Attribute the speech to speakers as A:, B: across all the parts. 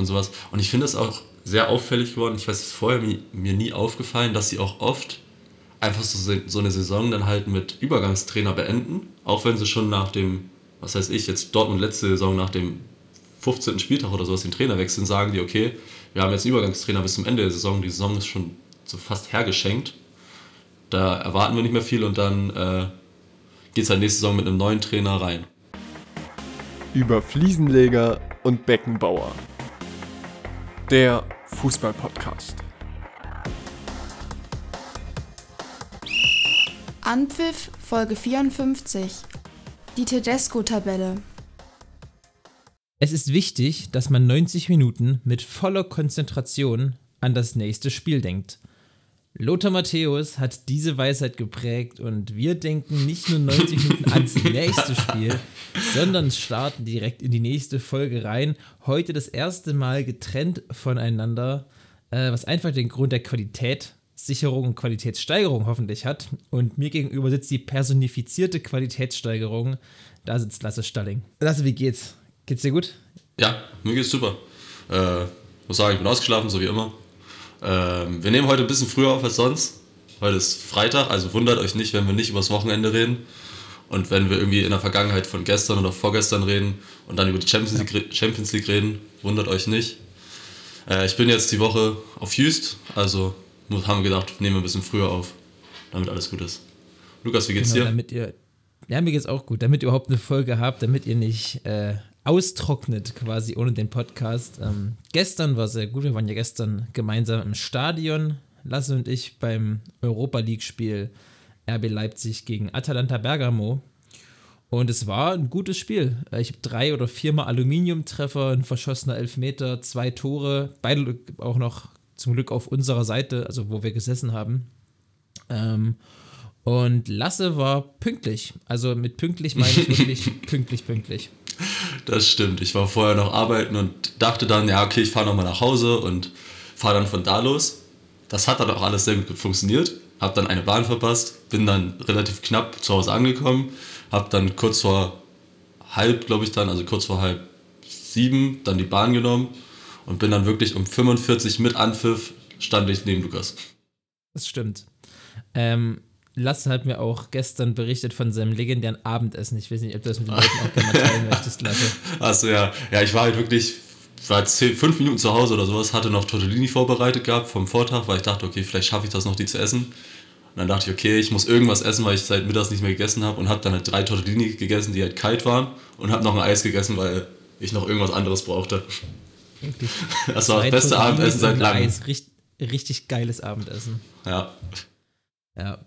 A: und sowas. Und ich finde es auch sehr auffällig geworden. Ich weiß, es ist vorher mir, mir nie aufgefallen, dass sie auch oft einfach so, so eine Saison dann halt mit Übergangstrainer beenden. Auch wenn sie schon nach dem, was heißt ich, jetzt Dortmund letzte Saison nach dem 15. Spieltag oder sowas den Trainer wechseln, sagen die, okay, wir haben jetzt einen Übergangstrainer bis zum Ende der Saison. Die Saison ist schon so fast hergeschenkt. Da erwarten wir nicht mehr viel und dann äh, geht es halt nächste Saison mit einem neuen Trainer rein.
B: Über Fliesenleger und Beckenbauer. Der Fußballpodcast.
C: Anpfiff Folge 54. Die Tedesco-Tabelle.
D: Es ist wichtig, dass man 90 Minuten mit voller Konzentration an das nächste Spiel denkt. Lothar Matthäus hat diese Weisheit geprägt und wir denken nicht nur 90 Minuten ans nächste Spiel, sondern starten direkt in die nächste Folge rein. Heute das erste Mal getrennt voneinander, äh, was einfach den Grund der Qualitätssicherung und Qualitätssteigerung hoffentlich hat. Und mir gegenüber sitzt die personifizierte Qualitätssteigerung. Da sitzt Lasse Stalling. Lasse, wie geht's? Geht's dir gut?
A: Ja, mir geht's super. Äh, muss sagen, ich bin ausgeschlafen, so wie immer. Ähm, wir nehmen heute ein bisschen früher auf als sonst. Heute ist Freitag, also wundert euch nicht, wenn wir nicht übers Wochenende reden. Und wenn wir irgendwie in der Vergangenheit von gestern oder vorgestern reden und dann über die Champions League, Champions League reden, wundert euch nicht. Äh, ich bin jetzt die Woche auf Houston, also haben wir gedacht, nehmen wir ein bisschen früher auf, damit alles gut ist. Lukas, wie geht's
D: genau,
A: dir?
D: Damit ihr, ja, mir geht's auch gut, damit ihr überhaupt eine Folge habt, damit ihr nicht äh, austrocknet quasi ohne den Podcast. Ähm, gestern war sehr gut. Wir waren ja gestern gemeinsam im Stadion, Lasse und ich, beim Europa League-Spiel RB Leipzig gegen Atalanta Bergamo. Und es war ein gutes Spiel. Äh, ich habe drei oder viermal Aluminiumtreffer, ein verschossener Elfmeter, zwei Tore, beide auch noch zum Glück auf unserer Seite, also wo wir gesessen haben. Ähm, und Lasse war pünktlich. Also mit pünktlich meine ich wirklich pünktlich, pünktlich.
A: Das stimmt. Ich war vorher noch arbeiten und dachte dann, ja, okay, ich fahre nochmal nach Hause und fahre dann von da los. Das hat dann auch alles sehr gut funktioniert. Hab dann eine Bahn verpasst, bin dann relativ knapp zu Hause angekommen, hab dann kurz vor halb, glaube ich dann, also kurz vor halb sieben, dann die Bahn genommen und bin dann wirklich um 45 mit Anpfiff stand ich neben Lukas.
D: Das stimmt. Ähm, Lasse hat mir auch gestern berichtet von seinem legendären Abendessen. Ich weiß nicht, ob du das mit den Leuten auch gerne teilen möchtest, Lasse.
A: Achso, ja. Ja, ich war halt wirklich, war zehn, fünf Minuten zu Hause oder sowas, hatte noch Tortellini vorbereitet gehabt vom Vortag, weil ich dachte, okay, vielleicht schaffe ich das noch, die zu essen. Und dann dachte ich, okay, ich muss irgendwas essen, weil ich seit mittags nicht mehr gegessen habe und habe dann halt drei Tortellini gegessen, die halt kalt waren und habe noch ein Eis gegessen, weil ich noch irgendwas anderes brauchte.
D: Wirklich.
A: Das war das beste Abendessen seit langem.
D: Eis. Richtig, richtig geiles Abendessen.
A: Ja.
D: Ja.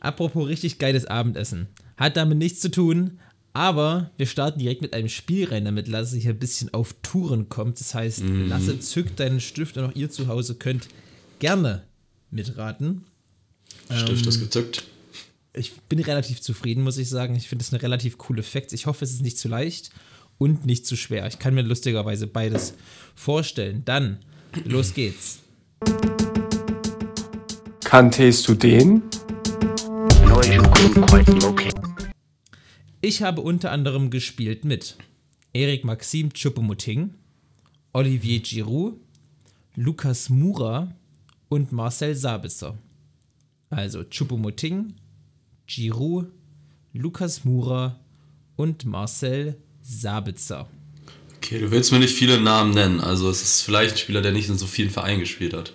D: Apropos richtig geiles Abendessen. Hat damit nichts zu tun, aber wir starten direkt mit einem Spiel rein, damit Lasse hier ein bisschen auf Touren kommt. Das heißt,
A: Mhm.
D: Lasse zückt deinen Stift und auch ihr zu Hause könnt gerne mitraten.
A: Stift ist gezückt.
D: Ich bin relativ zufrieden, muss ich sagen. Ich finde es eine relativ coole Fact. Ich hoffe, es ist nicht zu leicht und nicht zu schwer. Ich kann mir lustigerweise beides vorstellen. Dann, los geht's.
B: Kanntest du den?
D: Ich habe unter anderem gespielt mit Erik Maxim Choupo-Moting, Olivier Giroud, Lukas Mura und Marcel Sabitzer. Also Choupo-Moting, Giroud, Lukas Mura und Marcel Sabitzer.
A: Okay, du willst mir nicht viele Namen nennen. Also es ist vielleicht ein Spieler, der nicht in so vielen Vereinen gespielt hat.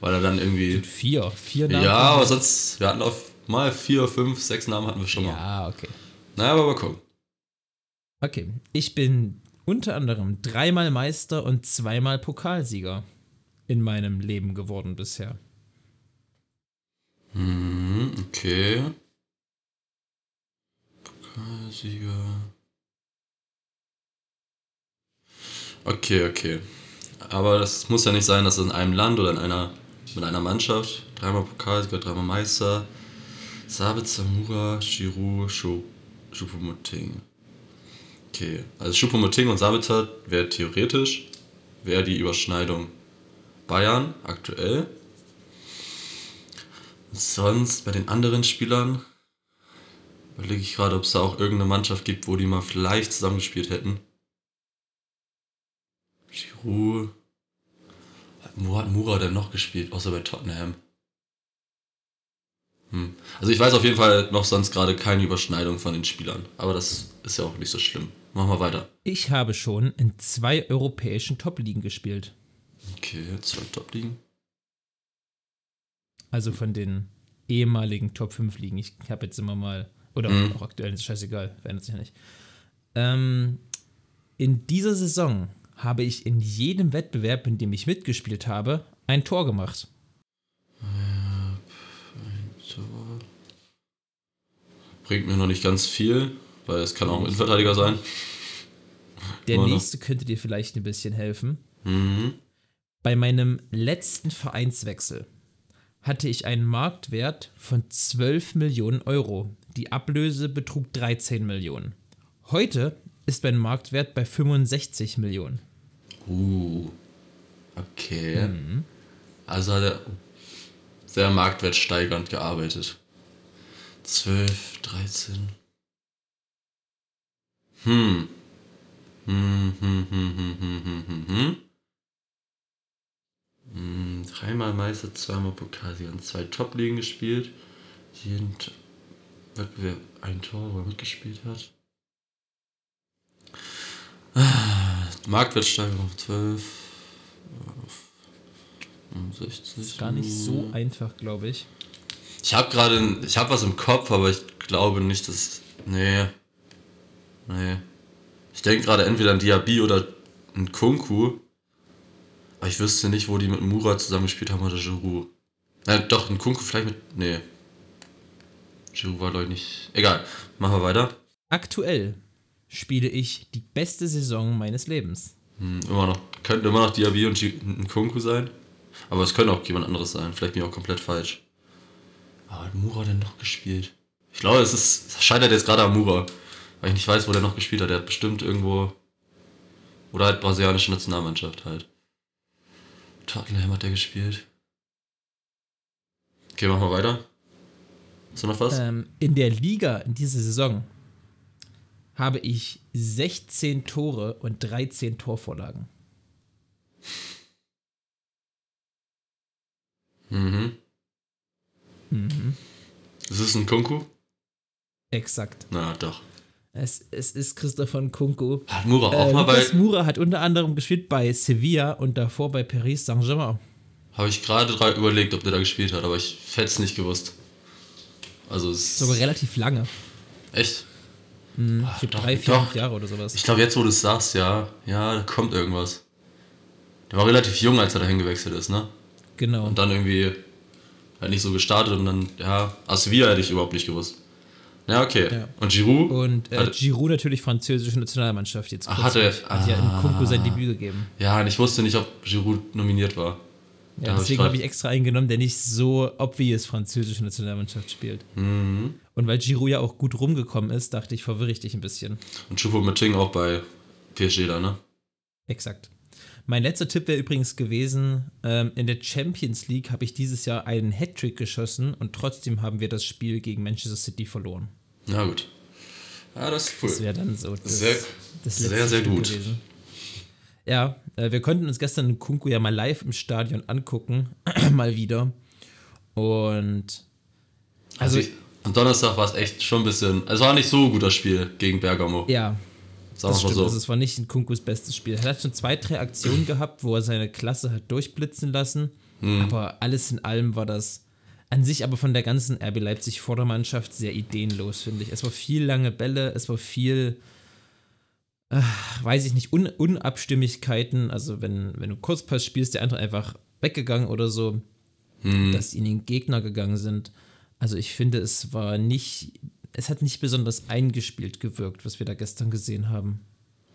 A: Weil er dann irgendwie...
D: Vier, vier Namen.
A: Ja, aber sonst, wir hatten auf mal vier, fünf, sechs Namen hatten wir schon mal.
D: Ja, okay.
A: Naja, aber mal gucken.
D: Okay, ich bin unter anderem dreimal Meister und zweimal Pokalsieger in meinem Leben geworden bisher.
A: Mhm, okay. Pokalsieger. Okay, okay. Aber das muss ja nicht sein, dass es in einem Land oder in einer, mit einer Mannschaft, dreimal Pokalsieger, dreimal Meister, Sabitzer, Mura, Giroud, Choupo-Moting. Okay, also Choupo-Moting und Sabitzer wäre theoretisch, wäre die Überschneidung Bayern aktuell. Sonst bei den anderen Spielern überlege ich gerade, ob es da auch irgendeine Mannschaft gibt, wo die mal vielleicht zusammengespielt hätten. Giroud. Wo hat Mura denn noch gespielt, außer bei Tottenham? Hm. Also ich weiß auf jeden Fall noch sonst gerade keine Überschneidung von den Spielern. Aber das ist ja auch nicht so schlimm. Machen wir weiter.
D: Ich habe schon in zwei europäischen Top-Ligen gespielt.
A: Okay, zwei Top-Ligen.
D: Also von den ehemaligen Top 5 Ligen. Ich habe jetzt immer mal, oder
A: Mhm.
D: auch aktuell, ist scheißegal, verändert sich ja nicht. Ähm, in dieser Saison habe ich in jedem Wettbewerb, in dem ich mitgespielt habe, ein Tor gemacht.
A: So. Bringt mir noch nicht ganz viel, weil es kann auch ein Innenverteidiger sein.
D: Der
A: noch.
D: nächste könnte dir vielleicht ein bisschen helfen.
A: Mhm.
D: Bei meinem letzten Vereinswechsel hatte ich einen Marktwert von 12 Millionen Euro. Die Ablöse betrug 13 Millionen. Heute ist mein Marktwert bei 65 Millionen.
A: Uh. Okay. Also hat er sehr marktwertsteigernd gearbeitet. 12, 13. Hm. Hm, hm, hm, hm, hm, hm, hm, hm. Hm, Dreimal Meister, zweimal Pokalsieger und zwei Top-Ligen gespielt. Jeden Wettbewerb ein Tor, wo er mitgespielt hat. Ah, Marktwertsteigerung auf 12. auf 65.
D: Ist gar nicht so einfach, glaube ich.
A: Ich habe gerade, ich habe was im Kopf, aber ich glaube nicht, dass, nee, nee. Ich denke gerade entweder an Diaby oder an Kunku, aber ich wüsste nicht, wo die mit Mura zusammengespielt haben oder Giroud. Äh, doch, ein Kunku vielleicht mit, nee. Giroud war glaube ich nicht, egal, machen wir weiter.
D: Aktuell spiele ich die beste Saison meines Lebens.
A: Hm, immer noch, könnten immer noch Diaby und Kunku sein, aber es könnte auch jemand anderes sein, vielleicht bin ich auch komplett falsch. Aber hat Mura denn noch gespielt? Ich glaube, es ist, es scheitert jetzt gerade am Mura, weil ich nicht weiß, wo der noch gespielt hat. Der hat bestimmt irgendwo, oder halt brasilianische Nationalmannschaft halt. Tottenham hat der gespielt. Okay, machen wir weiter. Hast du noch was?
D: Ähm, in der Liga in dieser Saison habe ich 16 Tore und 13 Torvorlagen.
A: Mhm.
D: Mhm.
A: Ist es ein Kunku?
D: Exakt.
A: Na, doch.
D: Es, es ist Christopher Nkunku.
A: Hat Mura auch
D: Äh,
A: mal bei,
D: Moura hat unter anderem gespielt bei Sevilla und davor bei Paris Saint-Germain.
A: habe ich gerade überlegt, ob der da gespielt hat, aber ich hätte es nicht gewusst. Also es
D: Sogar relativ lange.
A: echt.
D: Mhm.
A: Ach,
D: Ich glaube drei, vier, fünf Jahre oder sowas.
A: Ich glaube, jetzt wo du es sagst, ja, ja, da kommt irgendwas. Der war relativ jung, als er dahin gewechselt ist, ne?
D: genau.
A: Und dann irgendwie halt nicht so gestartet und dann, ja, aus Sevilla hätte ich überhaupt nicht gewusst. Ja, okay.
D: Ja.
A: Und Giroud?
D: Und äh,
A: Hat-
D: Giroud natürlich französische Nationalmannschaft jetzt.
A: Ach, hat er-
D: Hat ja
A: ah.
D: in Kunku sein Debüt gegeben.
A: ja, und ich wusste nicht, ob Giroud nominiert war. Da
D: Ja,
A: ich
D: deswegen habe ich extra eingenommen, der nicht so obvious französische Nationalmannschaft spielt.
A: Mhm.
D: Und weil Giroud ja auch gut rumgekommen ist, dachte ich, verwirre ich dich ein bisschen.
A: Und Choupo-Moting auch bei PSG da, ne?
D: Exakt. Mein letzter Tipp wäre übrigens gewesen, ähm, in der Champions League habe ich dieses Jahr einen Hattrick geschossen und trotzdem haben wir das Spiel gegen Manchester City verloren.
A: Na gut. Ja, das ist cool.
D: Das wäre dann so das,
A: Sehr-
D: das
A: sehr, sehr
D: Spiel
A: gut.
D: gewesen. Ja, äh, wir konnten uns gestern Kunku ja mal live im Stadion angucken, mal wieder. Und
A: Also,
D: also
A: ich, am Donnerstag war es echt schon ein bisschen. Es war nicht so ein guter Spiel gegen Bergamo.
D: ja,
A: Sagen
D: das stimmt.
A: so.
D: Also es war nicht ein Kunkus bestes Spiel. Er hat schon zwei, drei Aktionen gehabt, wo er seine Klasse hat durchblitzen lassen.
A: Hm.
D: Aber alles in allem war das an sich aber von der ganzen RB Leipzig Vordermannschaft sehr ideenlos, finde ich. Es war viel lange Bälle, es war viel, äh, weiß ich nicht, Un Unabstimmigkeiten. Also wenn, wenn du Kurzpass spielst, der andere einfach weggegangen oder so,
A: Hm.
D: dass die in den Gegner gegangen sind. Also ich finde, es war nicht, es hat nicht besonders eingespielt gewirkt, was wir da gestern gesehen haben.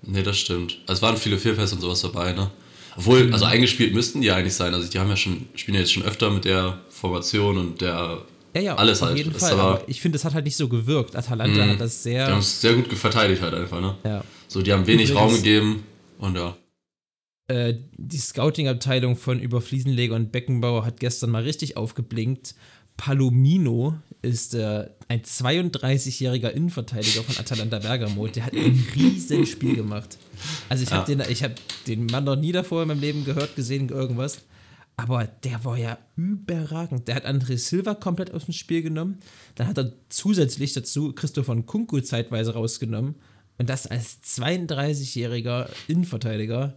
A: Nee, das stimmt. Also, es waren viele Fehlpässe und sowas dabei, ne? Obwohl, also eingespielt müssten die eigentlich sein. Also die haben ja schon, spielen ja jetzt schon öfter mit der Formation und der.
D: Ja, ja,
A: Alles
D: auf
A: halt.
D: jeden
A: Das
D: Fall.
A: aber-
D: ich finde, es hat halt nicht so gewirkt. Atalanta
A: Mhm.
D: hat das
A: Die haben
D: sehr.
A: es sehr gut verteidigt halt einfach, ne?
D: Ja.
A: So, die haben wenig
D: Übrigens-
A: Raum gegeben und ja.
D: Äh, die Scouting-Abteilung von Über Fliesenleger und Beckenbauer hat gestern mal richtig aufgeblinkt. Palomino ist äh, ein 32-jähriger Innenverteidiger von Atalanta Bergamo. Der hat ein riesen Spiel gemacht. Also ich habe
A: Ja.
D: den, ich hab den Mann noch nie davor in meinem Leben gehört, gesehen, irgendwas. Aber der war ja überragend. Der hat André Silva komplett aus dem Spiel genommen. Dann hat er zusätzlich dazu Christopher Nkunku zeitweise rausgenommen. Und das als 32-jähriger Innenverteidiger.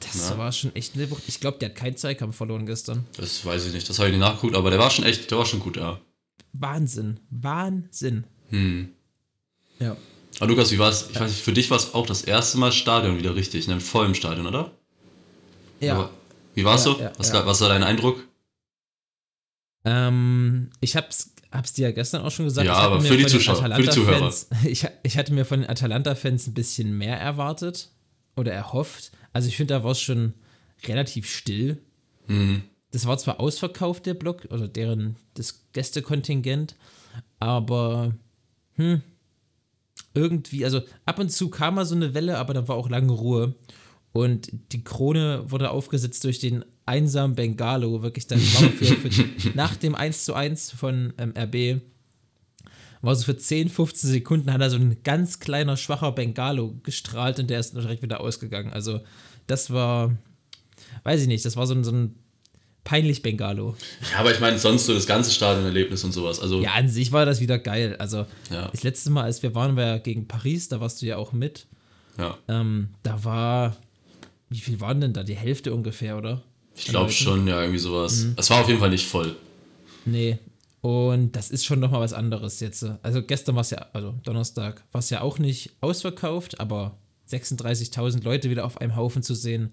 D: Das
A: Ja.
D: war schon echt eine Wucht. Ich glaube, der hat keinen Zweikampf verloren gestern.
A: Das weiß ich nicht, das habe ich nicht nachgeguckt, aber der war schon echt, der war schon gut, ja.
D: Wahnsinn. Wahnsinn.
A: Hm.
D: Ja.
A: Aber Lukas, wie war es? Ich weiß nicht, für dich war es auch das erste Mal Stadion wieder richtig, ne? Voll im Stadion, oder?
D: Ja.
A: Aber wie war es
D: Ja,
A: so?
D: ja,
A: was,
D: ja.
A: was war dein Eindruck?
D: Ähm, ich hab's, hab's dir ja gestern auch schon gesagt.
A: Ja, aber für die Zuschauer, für die
D: Atalanta-Fans- Ich, ich hatte mir von den Atalanta-Fans ein bisschen mehr erwartet oder erhofft. Also ich finde, da war es schon relativ still.
A: Hm.
D: Das war zwar ausverkauft, der Block, oder deren, das Gästekontingent, aber hm, irgendwie, also ab und zu kam mal so eine Welle, aber dann war auch lange Ruhe. Und die Krone wurde aufgesetzt durch den einsamen Bengalo, wirklich dann für, für, nach dem 1 zu 1 von ähm, RB, war so für 10, 15 Sekunden hat er so ein ganz kleiner, schwacher Bengalo gestrahlt und der ist direkt wieder ausgegangen. Also das war, weiß ich nicht, das war so ein, so ein peinlich Bengalo.
A: Ja, aber ich meine, sonst so das ganze Stadionerlebnis und sowas. Also,
D: Ja, an sich war das wieder geil. Also
A: Ja.
D: das letzte Mal, als wir waren, war ja gegen Paris, da warst du ja auch mit.
A: ja.
D: Ähm, da war, wie viel waren denn da? Die Hälfte ungefähr, oder?
A: ich glaube schon, ja, irgendwie sowas.
D: Mhm.
A: Es war auf jeden Fall nicht voll.
D: Nee. Und das ist schon nochmal was anderes jetzt. Also gestern war es ja, also Donnerstag, war es ja auch nicht ausverkauft, aber 36.000 Leute wieder auf einem Haufen zu sehen,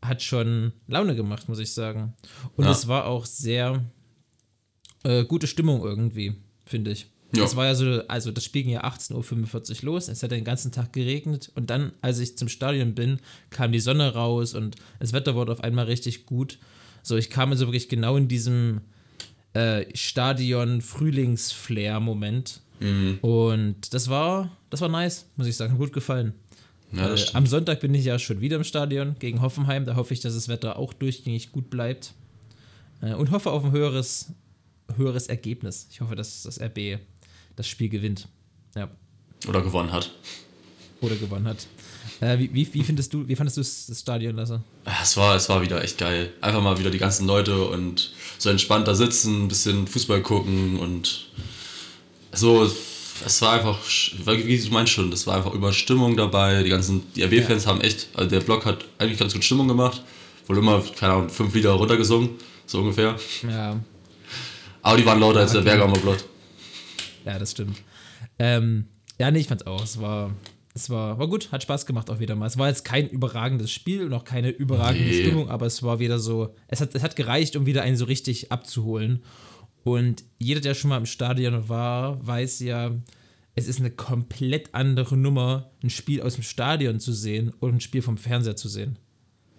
D: hat schon Laune gemacht, muss ich sagen. Und
A: Ja.
D: es war auch sehr äh, gute Stimmung irgendwie, finde ich.
A: Ja.
D: Es war ja so, also das Spiel ging ja 18.45 Uhr los, es hat den ganzen Tag geregnet und dann, als ich zum Stadion bin, kam die Sonne raus und das Wetter wurde auf einmal richtig gut. So, ich kam also wirklich genau in diesem äh, Stadion-Frühlings-Flair-Moment.
A: Mhm.
D: Und das war, das war nice, muss ich sagen, gut gefallen.
A: Ja,
D: Äh, am Sonntag bin ich ja schon wieder im Stadion gegen Hoffenheim. Da hoffe ich, dass das Wetter auch durchgängig gut bleibt. Äh, und hoffe auf ein höheres, höheres Ergebnis. Ich hoffe, dass das RB das Spiel gewinnt. Ja.
A: Oder gewonnen hat.
D: Oder gewonnen hat. Äh, wie, wie, wie findest du, wie fandest du das Stadion, Lasse?
A: Ja, Es war, es war wieder echt geil. Einfach mal wieder die ganzen Leute und so entspannt da sitzen, ein bisschen Fußball gucken und so. Es war einfach, wie du meinst schon, das war einfach Überstimmung dabei. Die ganzen, die RB-Fans haben echt, also der Blog hat eigentlich ganz gut Stimmung gemacht. Wohl immer, keine Ahnung, fünf Lieder runtergesungen, so ungefähr.
D: Ja,
A: Aber die waren lauter als der. Bergamo Blog.
D: ja, das stimmt. Ähm, ja, nee, ich fand's auch. Es war, es war, war gut, hat Spaß gemacht auch wieder mal. Es war jetzt kein überragendes Spiel und auch keine überragende
A: Nee.
D: Stimmung, aber es war wieder so, es hat, es hat gereicht, um wieder einen so richtig abzuholen. Und jeder, der schon mal im Stadion war, weiß ja, es ist eine komplett andere Nummer, ein Spiel aus dem Stadion zu sehen und ein Spiel vom Fernseher zu sehen.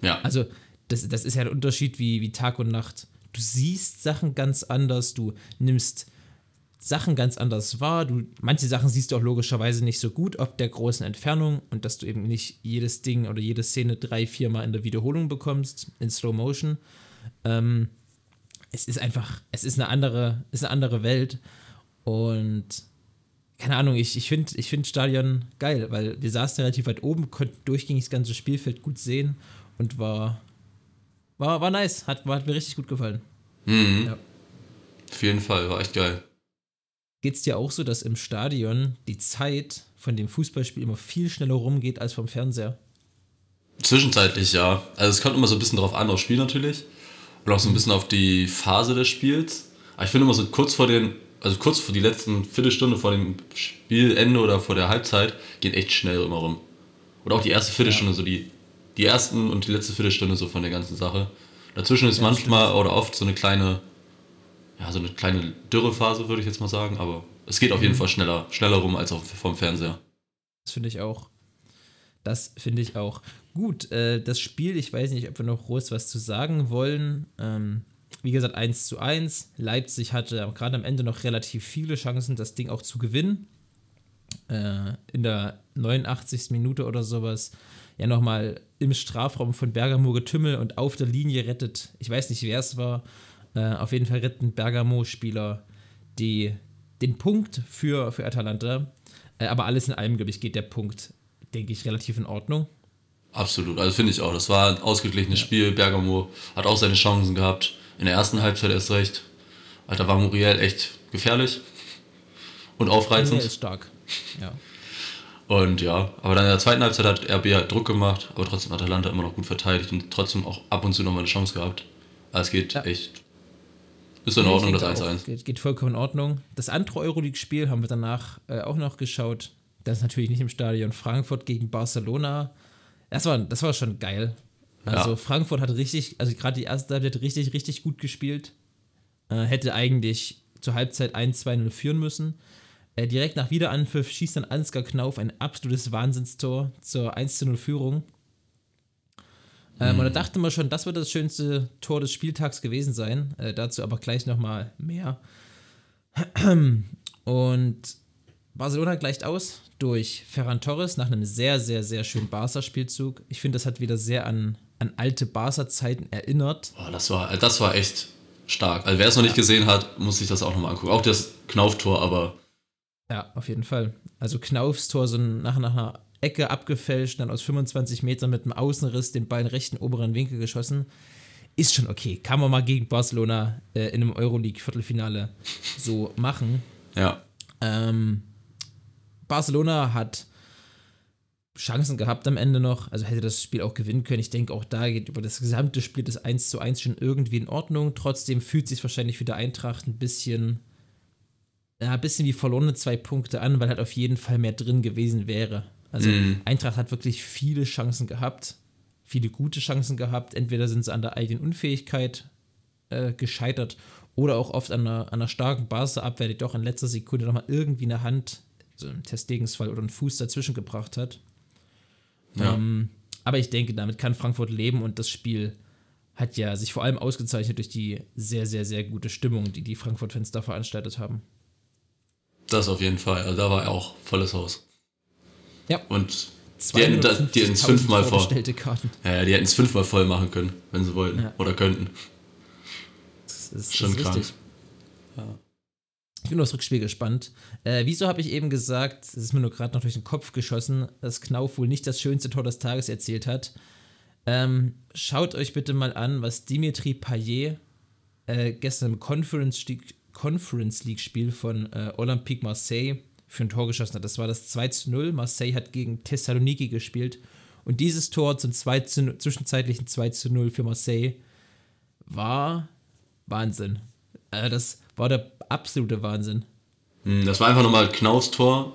A: Ja.
D: Also, das, das ist ja ein Unterschied wie, wie Tag und Nacht. Du siehst Sachen ganz anders, du nimmst Sachen ganz anders wahr. Du, manche Sachen siehst du auch logischerweise nicht so gut, ob der großen Entfernung und dass du eben nicht jedes Ding oder jede Szene drei, viermal in der Wiederholung bekommst, in Slow Motion. Ähm, es ist einfach, es ist eine andere, ist eine andere Welt. Und keine Ahnung, ich, ich finde ich find Stadion geil, weil wir saßen relativ weit oben, konnten durchgängig das ganze Spielfeld gut sehen und war, war, war nice, hat, hat mir richtig gut gefallen.
A: Mhm.
D: Ja.
A: Auf jeden Fall, war echt geil.
D: Geht es dir auch so, dass im Stadion die Zeit von dem Fußballspiel immer viel schneller rumgeht als vom Fernseher?
A: Zwischenzeitlich ja. Also es kommt immer so ein bisschen drauf an, aufs Spiel natürlich. Und auch so ein bisschen auf die Phase des Spiels. Aber ich finde immer so kurz vor den, also kurz vor die letzten Viertelstunde vor dem Spielende oder vor der Halbzeit, geht echt schnell immer rum. Oder auch die erste Viertelstunde, so die, die ersten und die letzte Viertelstunde so von der ganzen Sache. Dazwischen ist
D: Ja,
A: manchmal oder oft so eine kleine, ja, so eine kleine Dürrephase, würde ich jetzt mal sagen, aber es geht auf jeden Fall schneller, schneller rum als auch vom Fernseher.
D: Das finde ich auch. Das finde ich auch. Gut, äh, das Spiel, ich weiß nicht, ob wir noch groß was zu sagen wollen. Ähm, wie gesagt, 1 zu 1. Leipzig hatte gerade am Ende noch relativ viele Chancen, das Ding auch zu gewinnen. Äh, in der 89. Minute oder sowas ja nochmal im Strafraum von Bergamo getümmel und auf der Linie rettet. Ich weiß nicht, wer es war, Äh, auf jeden Fall retten Bergamo-Spieler die, den Punkt für, für Atalanta. Äh, aber alles in allem, glaube ich, geht der Punkt, denke ich, relativ in Ordnung.
A: Absolut, also finde ich auch. Das war ein ausgeglichenes Spiel. Bergamo hat auch seine Chancen gehabt. In der ersten Halbzeit erst recht. Alter, war Muriel echt gefährlich und aufreizend.
D: ist stark. Ja.
A: Und ja, aber dann in der zweiten Halbzeit hat RB halt Druck gemacht, aber trotzdem hat Atalanta immer noch gut verteidigt und trotzdem auch ab und zu nochmal eine Chance gehabt. Also es geht
D: Ja.
A: echt. Ist in Ordnung, das
D: denke auch,
A: 1-1.
D: Geht, geht vollkommen in Ordnung. Das andere Euroleague-Spiel haben wir danach äh, auch noch geschaut. Das ist natürlich nicht im Stadion. Frankfurt gegen Barcelona. Das war, das war schon geil. Also
A: Ja.
D: Frankfurt hat richtig, also gerade die erste Halbzeit richtig, richtig gut gespielt. Äh, hätte eigentlich zur Halbzeit 1-2-0 führen müssen. Äh, direkt nach Wiederanpfiff schießt dann Ansgar Knauf ein absolutes Wahnsinnstor zur 1-0-Führung. Ähm, Und da dachte man schon, das wird das schönste Tor des Spieltags gewesen sein. Äh, dazu aber gleich nochmal mehr. Und Barcelona gleicht aus durch Ferran Torres nach einem sehr, sehr, sehr schönen Barca-Spielzug. Ich finde, das hat wieder sehr an, an alte Barca-Zeiten erinnert.
A: Boah, das war, das war echt stark. Also wer es noch nicht gesehen hat, muss sich das auch nochmal angucken. Auch das Knauftor, aber
D: Ja, auf jeden Fall. Also Knaufs Tor so nach, nach einer Ecke abgefälscht, dann aus 25 Metern mit einem Außenriss den Ball in rechten oberen Winkel geschossen. Ist schon okay. Kann man mal gegen Barcelona äh, in einem Euroleague-Viertelfinale so machen.
A: ja.
D: Ähm, Barcelona hat Chancen gehabt am Ende noch, also hätte das Spiel auch gewinnen können. Ich denke, auch da geht über das gesamte Spiel das 1 zu 1 schon irgendwie in Ordnung. Trotzdem fühlt sich wahrscheinlich für die Eintracht ein bisschen, ja, ein bisschen wie verlorene zwei Punkte an, weil halt auf jeden Fall mehr drin gewesen wäre. Also Eintracht hat wirklich viele Chancen gehabt, viele gute Chancen gehabt. Entweder sind sie an der eigenen Unfähigkeit äh, gescheitert oder auch oft an einer, an einer starken Barca-Abwehr, die doch in letzter Sekunde nochmal irgendwie eine Hand, so einen Testgegensfall oder einen Fuß dazwischen gebracht hat.
A: ja.
D: Ähm, aber ich denke, damit kann Frankfurt leben und das Spiel hat ja sich vor allem ausgezeichnet durch die sehr, sehr, sehr gute Stimmung, die die Frankfurt-Fans da veranstaltet haben.
A: Das auf jeden Fall. Also da war auch volles Haus.
D: Ja.
A: Und die hätten das- die hätten es
D: 250.000
A: fünfmal
D: Karten.
A: Ja, ja, die hätten es fünfmal voll machen können, wenn sie wollten.
D: Ja.
A: Oder könnten.
D: Das ist,
A: Schon
D: das ist
A: krank.
D: richtig. Ich bin aufs Rückspiel gespannt. Äh, wieso habe ich eben gesagt, es ist mir nur gerade noch durch den Kopf geschossen, dass Knauf wohl nicht das schönste Tor des Tages erzielt hat. Ähm, schaut euch bitte mal an, was Dimitri Payet äh, gestern im Conference League, Conference League Spiel von äh, Olympique Marseille für ein Tor geschossen hat. Das war das 2 zu 0. Marseille hat gegen Thessaloniki gespielt. Und dieses Tor zum 2 zu, 0 zwischenzeitlichen 2 zu 0 für Marseille war Wahnsinn. Äh, das war der absolute Wahnsinn.
A: Hm, Das war einfach nochmal Knaufs Tor,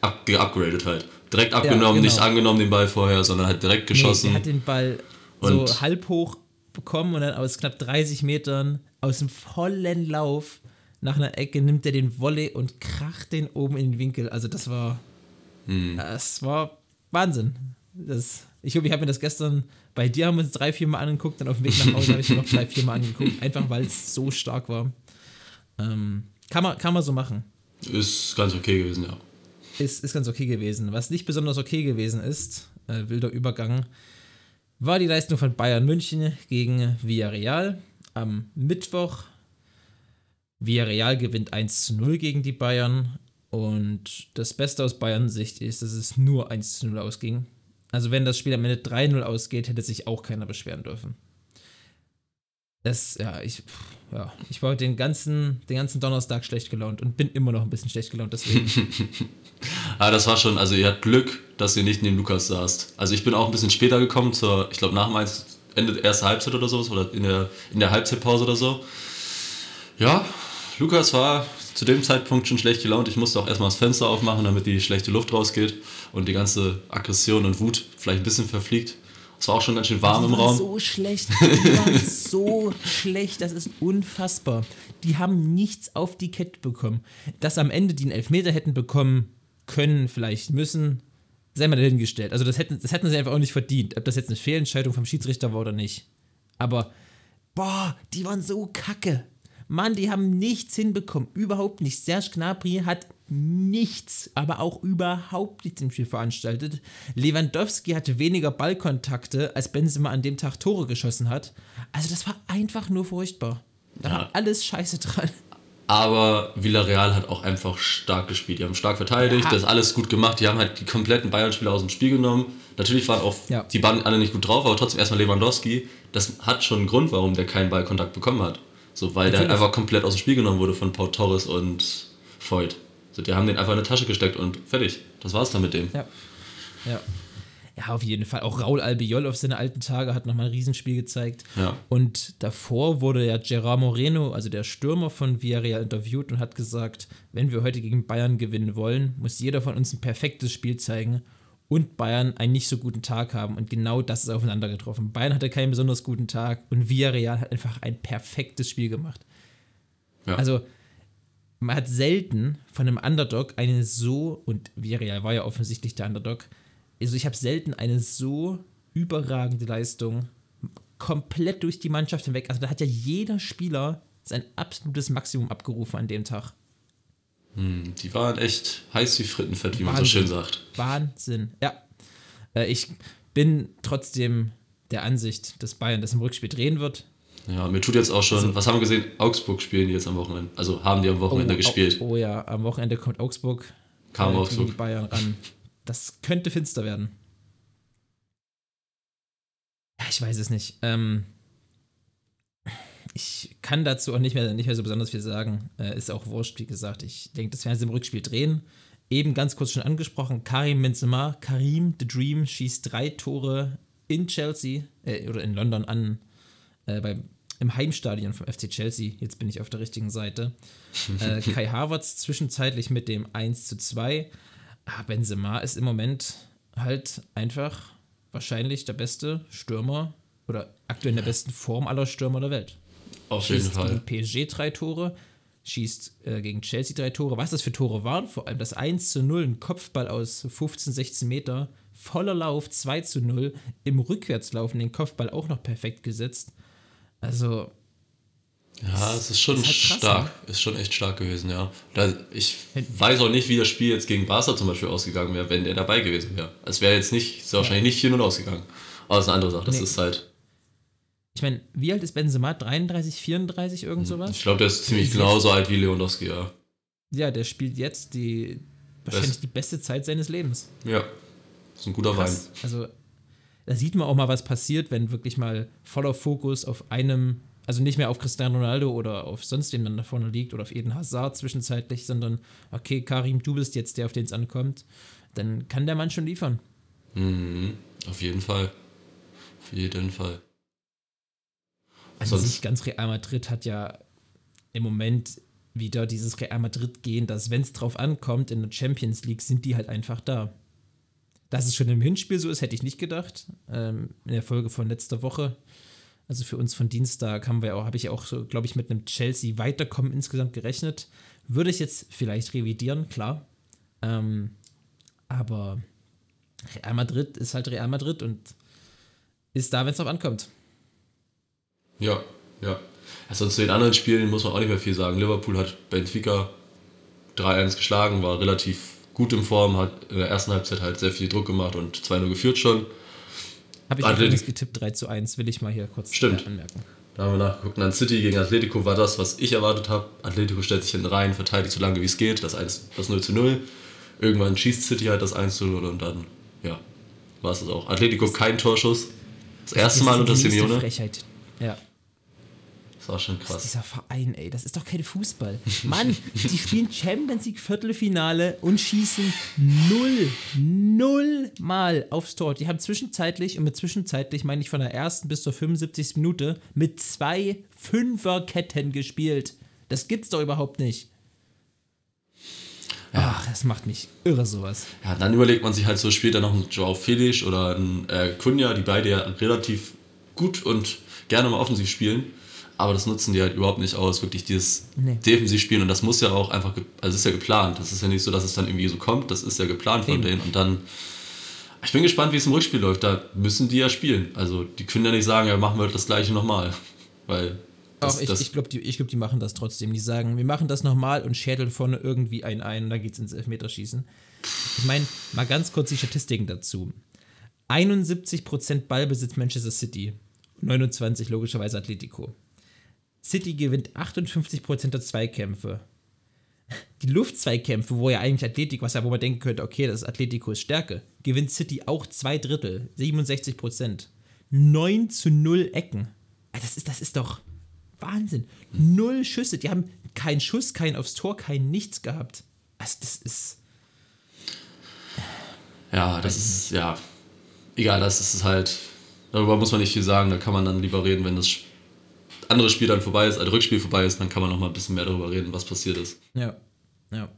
A: up, geupgradet halt. Direkt abgenommen,
D: genau.
A: nicht angenommen den Ball vorher, sondern halt direkt
D: Nee,
A: geschossen.
D: der hat den Ball so
A: Und-
D: halb hoch bekommen und dann aus knapp 30 Metern aus dem vollen Lauf nach einer Ecke nimmt er den Volley und kracht den oben in den Winkel. Also das war,
A: Hm.
D: das war Wahnsinn. Das, ich glaube, ich habe mir das gestern bei dir haben wir uns drei, vier Mal angeguckt, dann auf dem Weg nach Hause habe ich mir noch drei, vier Mal angeguckt, einfach weil es so stark war. Ähm, kann, man, kann man so machen.
A: Ist ganz okay gewesen, ja.
D: ist, ist ganz okay gewesen. Was nicht besonders okay gewesen ist, äh, wilder Übergang, war die Leistung von Bayern München gegen Villarreal am Mittwoch. Villarreal gewinnt 1 zu 0 gegen die Bayern und das Beste aus Bayern Sicht ist, dass es nur 1 zu 0 ausging. Also wenn das Spiel am Ende 3-0 ausgeht, hätte sich auch keiner beschweren dürfen. Das, ja, ich, ja, ich war den ganzen, den ganzen Donnerstag schlecht gelaunt und bin immer noch ein bisschen schlecht gelaunt, deswegen.
A: Aber das war schon, also ihr habt Glück, dass ihr nicht neben Lukas saßt. Also ich bin auch ein bisschen später gekommen, zur, ich glaube nach dem Ende der ersten Halbzeit oder sowas, oder in der, in der Halbzeitpause oder so. Ja, Lukas war zu dem Zeitpunkt schon schlecht gelaunt. Ich musste auch erstmal das Fenster aufmachen, damit die schlechte Luft rausgeht und die ganze Aggression und Wut vielleicht ein bisschen verfliegt. Es war auch schon ganz schön warm im
D: Die waren
A: Raum.
D: so schlecht. Die waren so schlecht. Das ist unfassbar. Die haben nichts auf die Kette bekommen. Dass am Ende die einen Elfmeter hätten bekommen können, vielleicht müssen, sei mal dahingestellt. Also das hätten, das hätten sie einfach auch nicht verdient. Ob das jetzt eine Fehlentscheidung vom Schiedsrichter war oder nicht. Aber, boah, die waren so kacke. Mann, die haben nichts hinbekommen. Überhaupt nicht. Serge Gnabry hat nichts, aber auch überhaupt nichts im Spiel veranstaltet. Lewandowski hatte weniger Ballkontakte, als Benzema an dem Tag Tore geschossen hat. Also das war einfach nur furchtbar. Da
A: Ja.
D: war alles scheiße dran.
A: Aber Villarreal hat auch einfach stark gespielt. Die haben stark verteidigt,
D: Ja.
A: das alles gut gemacht. Die haben halt die kompletten Bayern-Spieler aus dem Spiel genommen. Natürlich waren auch
D: Ja.
A: die waren alle nicht gut drauf, aber trotzdem erstmal Lewandowski. Das hat schon einen Grund, warum der keinen Ballkontakt bekommen hat. So, weil der einfach komplett aus dem Spiel genommen wurde von Paul Torres und Voigt. So, die haben den einfach in eine Tasche gesteckt und fertig. Das war's dann mit dem.
D: Ja. Ja. Ja, auf jeden Fall. Auch Raul Albiol auf seine alten Tage hat nochmal ein Riesenspiel gezeigt.
A: Ja.
D: Und davor wurde ja Gerard Moreno, also der Stürmer von Villarreal, interviewt und hat gesagt, wenn wir heute gegen Bayern gewinnen wollen, muss jeder von uns ein perfektes Spiel zeigen und Bayern einen nicht so guten Tag haben. Und genau das ist aufeinander getroffen. Bayern hatte keinen besonders guten Tag und Villarreal hat einfach ein perfektes Spiel gemacht.
A: Ja.
D: Also, man hat selten von einem Underdog eine so, und Villarreal war ja offensichtlich der Underdog, also ich habe selten eine so überragende Leistung komplett durch die Mannschaft hinweg. Also da hat ja jeder Spieler sein absolutes Maximum abgerufen an dem Tag.
A: Die waren echt heiß wie Frittenfett, wie man so
D: Wahnsinn.
A: schön sagt.
D: Wahnsinn. Ja. Äh, ich bin trotzdem der Ansicht, dass Bayern das im Rückspiel drehen wird.
A: Ja, mir tut jetzt auch schon, was haben wir gesehen? Augsburg spielen die jetzt am Wochenende. Also haben die am Wochenende gespielt.
D: Oh, oh ja, am Wochenende kommt Augsburg.
A: Kam
D: äh,
A: Augsburg.
D: Bayern ran. Das könnte finster werden. Ja, ich weiß es nicht. Ähm, ich kann dazu auch nicht mehr, nicht mehr so besonders viel sagen. Äh, ist auch wurscht, wie gesagt. Ich denke, das werden sie im Rückspiel drehen. Eben ganz kurz schon angesprochen, Karim Benzema, Karim the Dream, schießt drei Tore in Chelsea, äh, oder in London an, äh, beim, im Heimstadion vom FC Chelsea. Jetzt bin ich auf der richtigen Seite. äh, Kai Havertz zwischenzeitlich mit dem 1 zu 2. Ah, Benzema ist im Moment halt einfach wahrscheinlich der beste Stürmer oder aktuell in der besten Form aller Stürmer der Welt.
A: Auf jeden
D: Schießt
A: Fall.
D: gegen PSG drei Tore, schießt äh, gegen Chelsea drei Tore. Was das für Tore waren, vor allem das 1 zu 0, ein Kopfball aus 15, 16 Meter, voller Lauf 2 zu 0, im Rückwärtslaufen den Kopfball auch noch perfekt gesetzt. Also,
A: Ja, es ist schon
D: ist halt krass,
A: stark. Ist schon echt stark gewesen, ja. Ich weiß auch nicht, wie das Spiel jetzt gegen Barca zum Beispiel ausgegangen wäre, wenn der dabei gewesen wäre. Es wäre jetzt nicht, ist wahrscheinlich nicht 4-0 ausgegangen. Aber das ist eine andere Sache. Das
D: Nee.
A: ist halt,
D: ich meine, wie alt ist Benzema? 33, 34, irgend sowas?
A: ich glaube, der ist ziemlich genauso alt wie Lewandowski, ja.
D: Ja, der spielt jetzt die wahrscheinlich
A: Best-
D: die beste Zeit seines Lebens.
A: Ja, ist ein guter Wein.
D: Krass. Also da sieht man auch mal, was passiert, wenn wirklich mal voller Fokus auf einem, also nicht mehr auf Cristiano Ronaldo oder auf sonst dann da vorne liegt oder auf Eden Hazard zwischenzeitlich, sondern okay, Karim, du bist jetzt der, auf den es ankommt, dann kann der Mann schon liefern.
A: Mhm, auf jeden Fall. Auf jeden Fall.
D: An
A: Sonst-
D: sich ganz Real Madrid hat ja im Moment wieder dieses Real Madrid gehen, dass wenn es drauf ankommt in der Champions League, sind die halt einfach da. Dass es schon im Hinspiel so ist, hätte ich nicht gedacht. Ähm, in der Folge von letzter Woche, also für uns von Dienstag, haben wir auch, habe ich auch so, glaube ich, mit einem Chelsea Weiterkommen insgesamt gerechnet. Würde ich jetzt vielleicht revidieren, klar. Ähm, aber Real Madrid ist halt Real Madrid und ist da, wenn es drauf ankommt.
A: Ja, ja. Also zu den anderen Spielen muss man auch nicht mehr viel sagen. Liverpool hat Benfica 3-1 geschlagen, war relativ gut in Form, hat in der ersten Halbzeit halt sehr viel Druck gemacht und 2-0 geführt schon.
D: Habe ich
A: Athletic-
D: übrigens getippt 3 zu 1, will ich mal hier kurz
A: Stimmt.
D: äh, anmerken.
A: Da haben wir nachgeguckt. Und dann City gegen Atletico war das, was ich erwartet habe. Atletico stellt sich hinten rein, verteidigt so lange wie es geht, das, 1, das 0 zu 0. Irgendwann schießt City halt das 1 zu 0 und dann, ja, war es das auch. Atletico kein Torschuss. Das erste Mal
D: ist
A: unter Simeone.
D: Frechheit. Ja.
A: War schon krass.
D: Dieser Verein, ey, das ist doch kein Fußball. Mann, die spielen Champions League Viertelfinale und schießen null, null Mal aufs Tor. Die haben zwischenzeitlich, und mit zwischenzeitlich meine ich von der ersten bis zur 75. Minute, mit zwei Fünferketten gespielt. Das gibt's doch überhaupt nicht. Ach, das macht mich irre, sowas.
A: Ja, dann überlegt man sich halt so später noch einen Joao Felix oder einen äh, Kunja, die beide ja relativ gut und gerne mal offensiv spielen. Aber das nutzen die halt überhaupt nicht aus, wirklich dieses
D: Nee.
A: defensiv spielen. Und das muss ja auch einfach, also es ist ja geplant. Das ist ja nicht so, dass es dann irgendwie so kommt. Das ist ja geplant von
D: Eben.
A: denen. Und dann, ich bin gespannt, wie es im Rückspiel läuft. Da müssen die ja spielen. Also die können ja nicht sagen, ja, machen wir das gleiche nochmal. Weil das,
D: Auch ich, ich glaube, die, ich glaub, die machen das trotzdem. Die sagen, wir machen das nochmal und schädeln vorne irgendwie einen ein und dann geht's ins Elfmeterschießen. Ich meine, mal ganz kurz die Statistiken dazu. 71% Ballbesitz Manchester City, 29 logischerweise Atletico. City gewinnt 58% der Zweikämpfe. Die Luftzweikämpfe, wo ja eigentlich Athletik, was ja, wo man denken könnte, okay, das ist Atletikos Stärke, gewinnt City auch zwei Drittel, 67%. 9 zu 0 Ecken. Das ist, das ist doch Wahnsinn. Null Schüsse. Die haben keinen Schuss, keinen aufs Tor, kein nichts gehabt. Also, das ist.
A: Ja, das ist, ja, egal, das ist halt, darüber muss man nicht viel sagen, da kann man dann lieber reden, wenn das andere Spiel dann vorbei ist, also Rückspiel vorbei ist, dann kann man noch mal ein bisschen mehr darüber reden, was passiert ist.
D: Ja. Ja.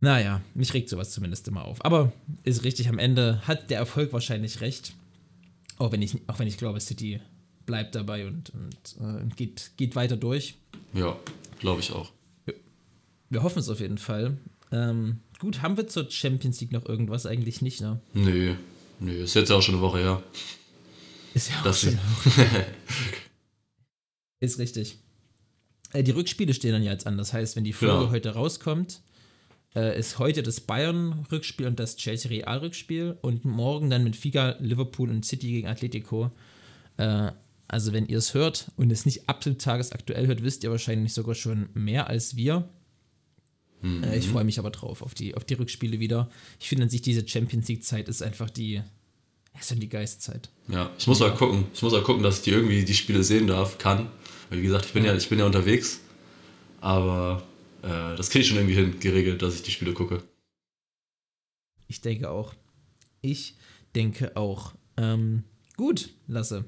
D: Naja, mich regt sowas zumindest immer auf. Aber ist richtig, am Ende hat der Erfolg wahrscheinlich recht. Auch wenn ich, auch wenn ich glaube, City bleibt dabei und, und äh, geht, geht weiter durch.
A: Ja, glaube ich auch.
D: Wir hoffen es auf jeden Fall. Ähm, gut, haben wir zur Champions League noch irgendwas? Eigentlich nicht, ne?
A: Nö, nö, ist jetzt ja auch schon eine Woche her.
D: Ist ja auch schon.
A: sie,
D: Ist richtig. Äh, die Rückspiele stehen dann ja jetzt an. Das heißt, wenn die Folge
A: Ja.
D: heute rauskommt, äh, ist heute das Bayern-Rückspiel und das Chelsea-Real-Rückspiel und morgen dann mit Figa, Liverpool und City gegen Atletico. Äh, also, wenn ihr es hört und es nicht absolut tagesaktuell hört, wisst ihr wahrscheinlich sogar schon mehr als wir. Äh, ich freue mich aber drauf, auf die, auf die Rückspiele wieder. Ich finde an sich, diese Champions League-Zeit ist einfach die, ist dann die Geistzeit.
A: ja, ich muss mal gucken, ich muss mal gucken, dass ich die irgendwie die Spiele sehen darf, kann. Weil wie gesagt, ich bin ja, ich bin ja unterwegs, aber äh, das kriege ich schon irgendwie hin, geregelt, dass ich die Spiele gucke.
D: Ich denke auch. Ich denke auch. Ähm, gut, Lasse.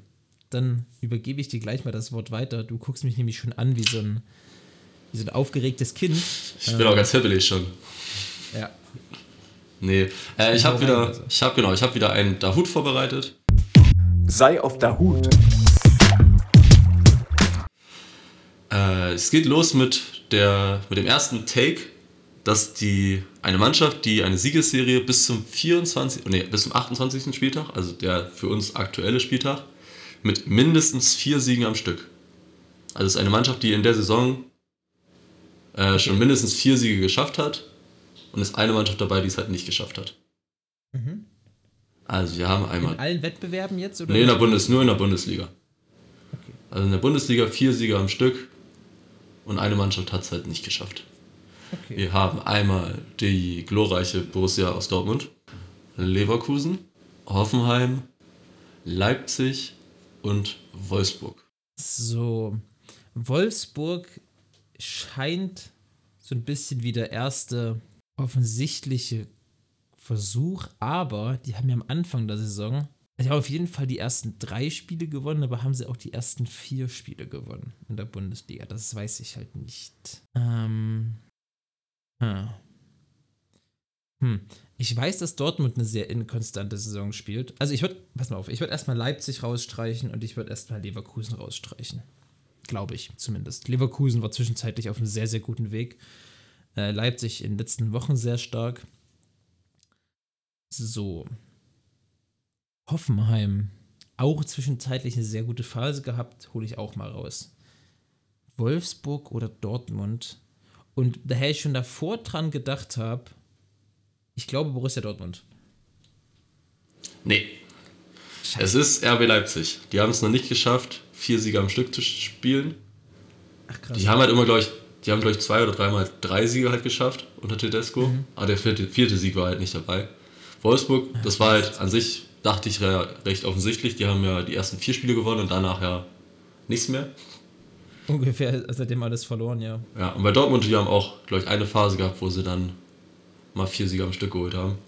D: Dann übergebe ich dir gleich mal das Wort weiter. Du guckst mich nämlich schon an wie so ein, wie so ein aufgeregtes Kind.
A: Ich bin auch ganz hibbelig schon.
D: Ja.
A: Nee, äh, ich habe wieder,
D: also.
A: ich habe genau, ich habe wieder einen Dahut vorbereitet.
B: Sei auf der Hut.
A: Äh, es geht los mit, der, mit dem ersten Take, dass die, eine Mannschaft, die eine Siegesserie bis zum 24, nee, bis zum 28. Spieltag, also der für uns aktuelle Spieltag, mit mindestens vier Siegen am Stück. Also es ist eine Mannschaft, die in der Saison äh, schon mindestens vier Siege geschafft hat und ist eine Mannschaft dabei, die es halt nicht geschafft hat.
D: Mhm.
A: Also wir haben
D: In
A: einmal
D: allen Wettbewerben jetzt? Oder?
A: Nee, in der Bundes, nur in der Bundesliga. Also in der Bundesliga vier Sieger am Stück und eine Mannschaft hat es halt nicht geschafft.
D: Okay.
A: Wir haben einmal die glorreiche Borussia aus Dortmund, Leverkusen, Hoffenheim, Leipzig und Wolfsburg.
D: So, Wolfsburg scheint so ein bisschen wie der erste offensichtliche Versuch, aber die haben ja am Anfang der Saison, also haben auf jeden Fall die ersten drei Spiele gewonnen, aber haben sie auch die ersten vier Spiele gewonnen in der Bundesliga. Das weiß ich halt nicht. Ähm. Hm. Hm. Ich weiß, dass Dortmund eine sehr inkonstante Saison spielt. Also ich würde, pass mal auf, ich würde erstmal Leipzig rausstreichen und ich würde erstmal Leverkusen rausstreichen. Glaube ich zumindest. Leverkusen war zwischenzeitlich auf einem sehr, sehr guten Weg. Äh, Leipzig in den letzten Wochen sehr stark. So. Hoffenheim. Auch zwischenzeitlich eine sehr gute Phase gehabt, hole ich auch mal raus. Wolfsburg oder Dortmund. Und daher ich schon davor dran gedacht habe, ich glaube Borussia Dortmund.
A: Nee, es ist RB Leipzig. Die haben es noch nicht geschafft, vier Sieger am Stück zu spielen.
D: Ach krass.
A: Die haben halt immer, glaube ich, die haben, glaube ich, zwei oder dreimal drei Siege halt geschafft unter Tedesco. Aber der vierte, vierte Sieg war halt nicht dabei. Wolfsburg, das war halt an sich, dachte ich, ja recht offensichtlich. Die haben ja die ersten vier Spiele gewonnen und danach ja nichts mehr.
D: Ungefähr seitdem alles verloren, ja.
A: Ja, und bei Dortmund, die haben auch, glaube ich, eine Phase gehabt, wo sie dann mal vier Siege am Stück geholt haben.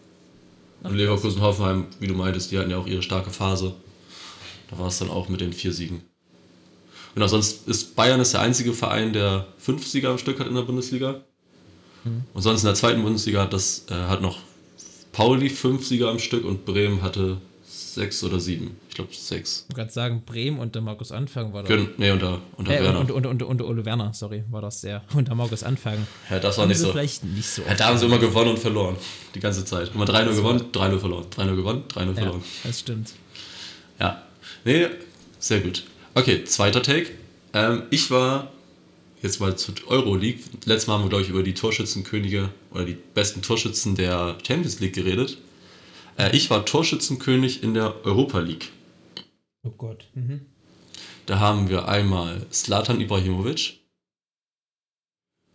A: und Leverkusen, Hoffenheim, wie du meintest, die hatten ja auch ihre starke Phase. Da war es dann auch mit den vier Siegen. Und ansonsten ist Bayern ist der einzige Verein, der fünf Sieger am Stück hat in der Bundesliga. Und sonst in der zweiten Bundesliga hat das äh, hat noch Pauli fünf Sieger am Stück und Bremen hatte sechs oder sieben. Ich glaube sechs.
D: Ich wollte gerade sagen, Bremen unter Markus Anfang war das.
A: Gön nee, unter, unter
D: Äh,
A: Werner.
D: und, und, und, und Ole Werner, sorry, war das der. Unter Markus Anfang.
A: ja, das war
D: Haben
A: nicht so.
D: vielleicht nicht so.
A: Ja, da haben sie immer gewonnen und verloren. Die ganze Zeit. Immer 3-0 gewonnen, 3-0 verloren. 3-0 gewonnen, 3-0
D: ja,
A: verloren.
D: das stimmt.
A: Ja. Nee, sehr gut. Okay, zweiter Take. Ähm, ich war jetzt mal zur Euroleague. Letztes Mal haben wir, glaube ich, über die Torschützenkönige oder die besten Torschützen der Champions League geredet. Äh, ich war Torschützenkönig in der Europa League.
D: Oh Gott. Mhm.
A: Da haben wir einmal Slatan Ibrahimovic,